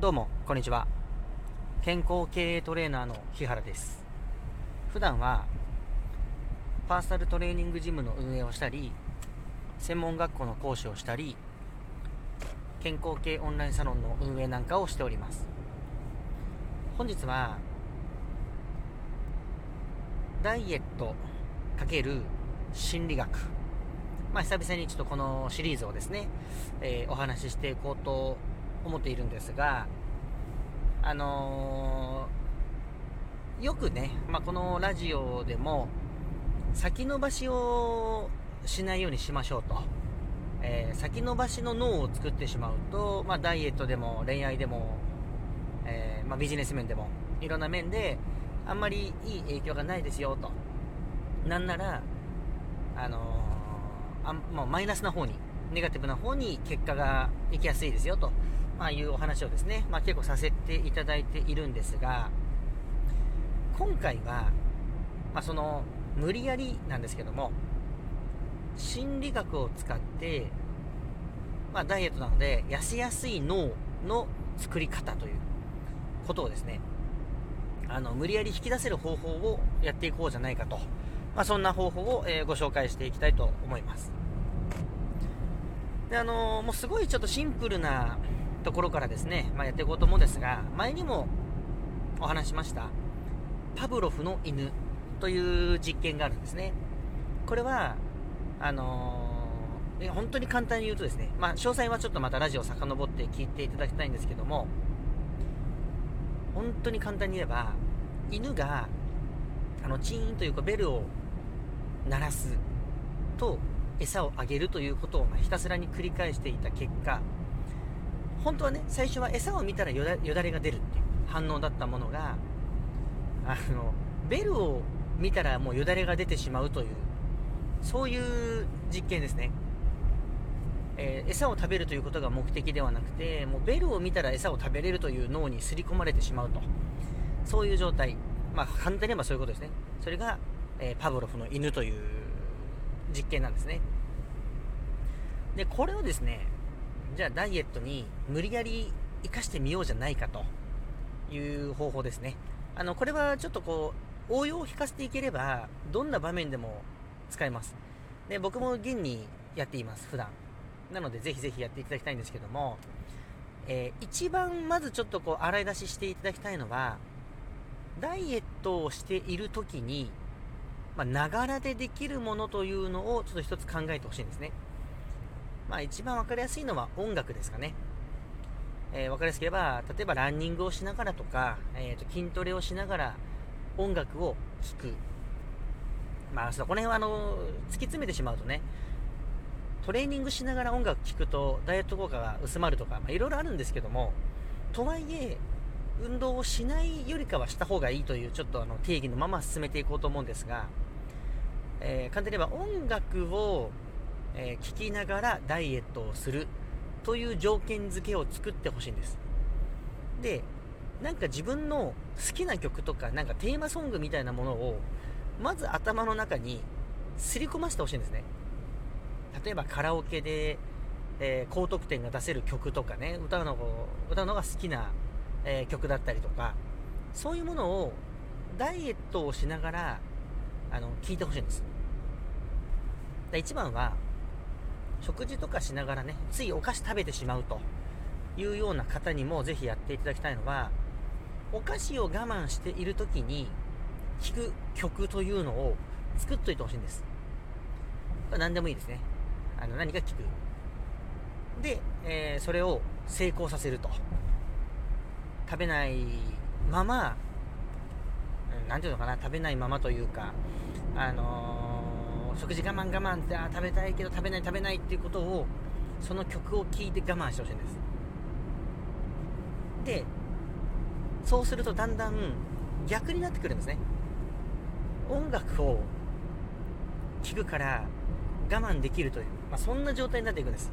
どうもこんにちは。健康経営トレーナーの日原です。普段はパーソナルトレーニングジムの運営をしたり専門学校の講師をしたり健康系オンラインサロンの運営なんかをしております。本日はダイエット×心理学まあ久々にちょっとこのシリーズをですね、えー、お話ししていこうと思っているんですが、あのー、よくね、まあ、このラジオでも、先延ばしをしないようにしましょうと。えー、先延ばしの脳を作ってしまうと、まあ、ダイエットでも恋愛でも、えー、まあ、ビジネス面でも、いろんな面で、あんまりいい影響がないですよと。なんなら、あの、あもうマイナスな方に、ネガティブな方に結果がいきやすいですよと。まあ、いうお話をですね、まあ、結構させていただいているんですが、今回は、まあ、その、無理やりなんですけども、心理学を使って、まあ、ダイエットなので、痩せやすい脳の作り方ということをですね、あの、無理やり引き出せる方法をやっていこうじゃないかと、まあ、そんな方法を、えー、ご紹介していきたいと思います。で、あのー、もうすごいちょっとシンプルなところからですね、まあ、やっていこうと思うんですが、前にもお話しました、パブロフの犬という実験があるんですね。これは、あのー、本当に簡単に言うとですね、まあ、詳細はちょっとまたラジオを遡って聞いていただきたいんですけども、本当に簡単に言えば、犬が、あの、チーンというかベルを鳴らすと、餌をあげるということをひたすらに繰り返していた結果、本当はね、最初は餌を見たらよだよだれが出るっていう反応だったものが、あの、ベルを見たらもうよだれが出てしまうという、そういう実験ですね。えー、餌を食べるということが目的ではなくて、もうベルを見たら餌を食べれるという脳に刷り込まれてしまうと。そういう状態。まあ、簡単に言えばそういうことですね。それが、え、パブロフの犬という実験なんですね。で、これをですね、じゃあダイエットに無理やり生かしてみようじゃないかという方法ですね。あの、これはちょっとこう、応用を引かせていければ、どんな場面でも使えます。で、僕も現にやっています、普段。なので、ぜひぜひやっていただきたいんですけども、えー、一番まずちょっとこう、洗い出ししていただきたいのは、ダイエットをしている時に、まながらでできるものというのをちょっと一つ考えてほしいんですね。まあ一番分かりやすいのは音楽ですかね。えー、分かりやすければ、例えばランニングをしながらとか、えー、と筋トレをしながら音楽を聴く。まあ、そこら辺はあの、突き詰めてしまうとね、トレーニングしながら音楽聴くとダイエット効果が薄まるとか、まあ、いろいろあるんですけども、とはいえ、運動をしないよりかはした方がいいというちょっとあの定義のまま進めていこうと思うんですが、えー、簡単に言えば音楽をえー、聞きながらダイエットをするという条件付けを作ってほしいんです。で、なんか自分の好きな曲とか、なんかテーマソングみたいなものを、まず頭の中にすり込ませてほしいんですね。例えばカラオケで、えー、高得点が出せる曲とかね、歌うの歌うのが好きな、えー、曲だったりとか、そういうものをダイエットをしながら、あの、聞いてほしいんです。一番は、食事とかしながらね、ついお菓子食べてしまうというような方にもぜひやっていただきたいのは、お菓子を我慢している時に聴く曲というのを作っといてほしいんです。何でもいいですね。あの、何か聞く。で、えー、それを成功させると。食べないまま、何ていうのかな、食べないままというか、あのー食事我慢我慢ってあ食べたいけど食べない食べないっていうことをその曲を聴いて我慢してほしいんです。でそうするとだんだん逆になってくるんですね。音楽を聴くから我慢できるという、まあ、そんな状態になっていくんです、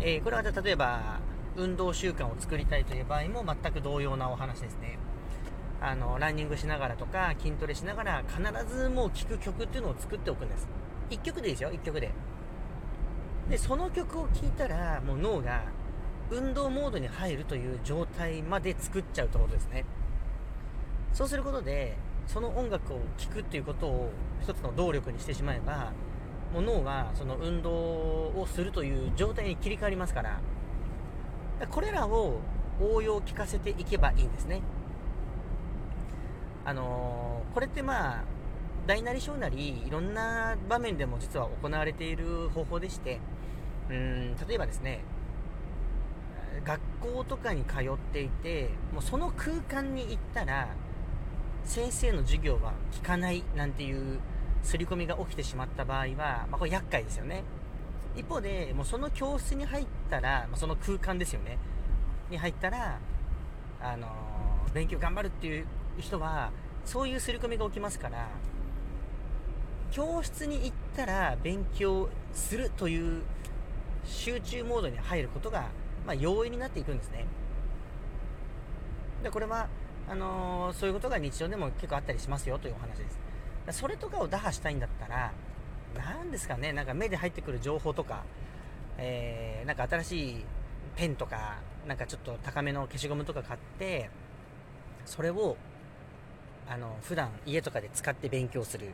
えー、これは例えば運動習慣を作りたいという場合も全く同様なお話ですね。あのランニングしながらとか筋トレしながら必ずもう聴く曲っていうのを作っておくんです。1曲でいいですよ1曲で。でその曲を聴いたらもう脳が運動モードに入るという状態まで作っちゃうってことですね。そうすることでその音楽を聴くっていうことを一つの動力にしてしまえばもう脳はその運動をするという状態に切り替わりますからこれらを応用を聞かせていけばいいんですね。あのー、これってまあ大なり小なりいろんな場面でも実は行われている方法でしてうん例えばですね学校とかに通っていてもうその空間に行ったら先生の授業は聞かないなんていう刷り込みが起きてしまった場合は、まあ、これ厄介ですよね。一方でもうその教室に入ったら、まあ、その空間ですよね。に入ったらあのー、勉強頑張るっていう人はそういう刷り込みが起きますから教室に行ったら勉強するという集中モードに入ることが、まあ、容易になっていくんですね。でこれはあのー、そういうことが日常でも結構あったりしますよというお話です。それとかを打破したいんだったら何ですかねなんか目で入ってくる情報とか、えー、なんか新しいペンとかなんかちょっと高めの消しゴムとか買ってそれをあの普段家とかで使って勉強する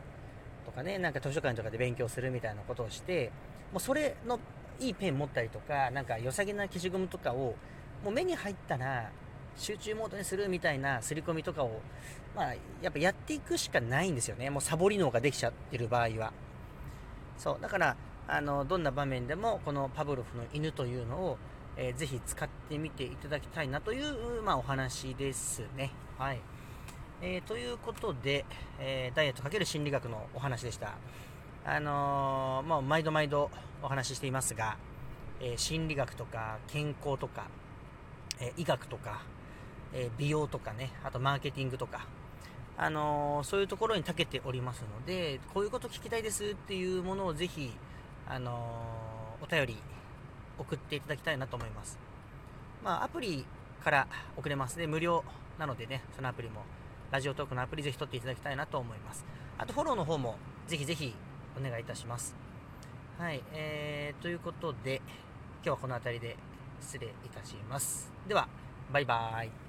とかねなんか図書館とかで勉強するみたいなことをしてもうそれのいいペン持ったりとかなんか良さげな消しゴムとかをもう目に入ったら集中モードにするみたいな刷り込みとかを、まあ、やっぱやっていくしかないんですよね。もうサボり脳ができちゃってる場合は。そう。だから、あの、どんな場面でも、このパブロフの犬というのを、えー、ぜひ使ってみていただきたいなという、まあ、お話ですね。はい。えー、ということで、えー、ダイエット×心理学のお話でした。あのー、まあ、毎度毎度お話ししていますが、え心理学とか健康とか、え医学とか、え美容とかね、あとマーケティングとか、あの、そういうところに長けておりますので、こういうこと聞きたいですっていうものをぜひ、あの、お便り送っていただきたいなと思います。まあ、アプリから送れますね。無料なのでね、そのアプリも、ラジオトークのアプリぜひ取っていただきたいなと思います。あと、フォローの方もぜひぜひお願いいたします。はい、えー、ということで、今日はこの辺りで失礼いたします。では、バイバーイ。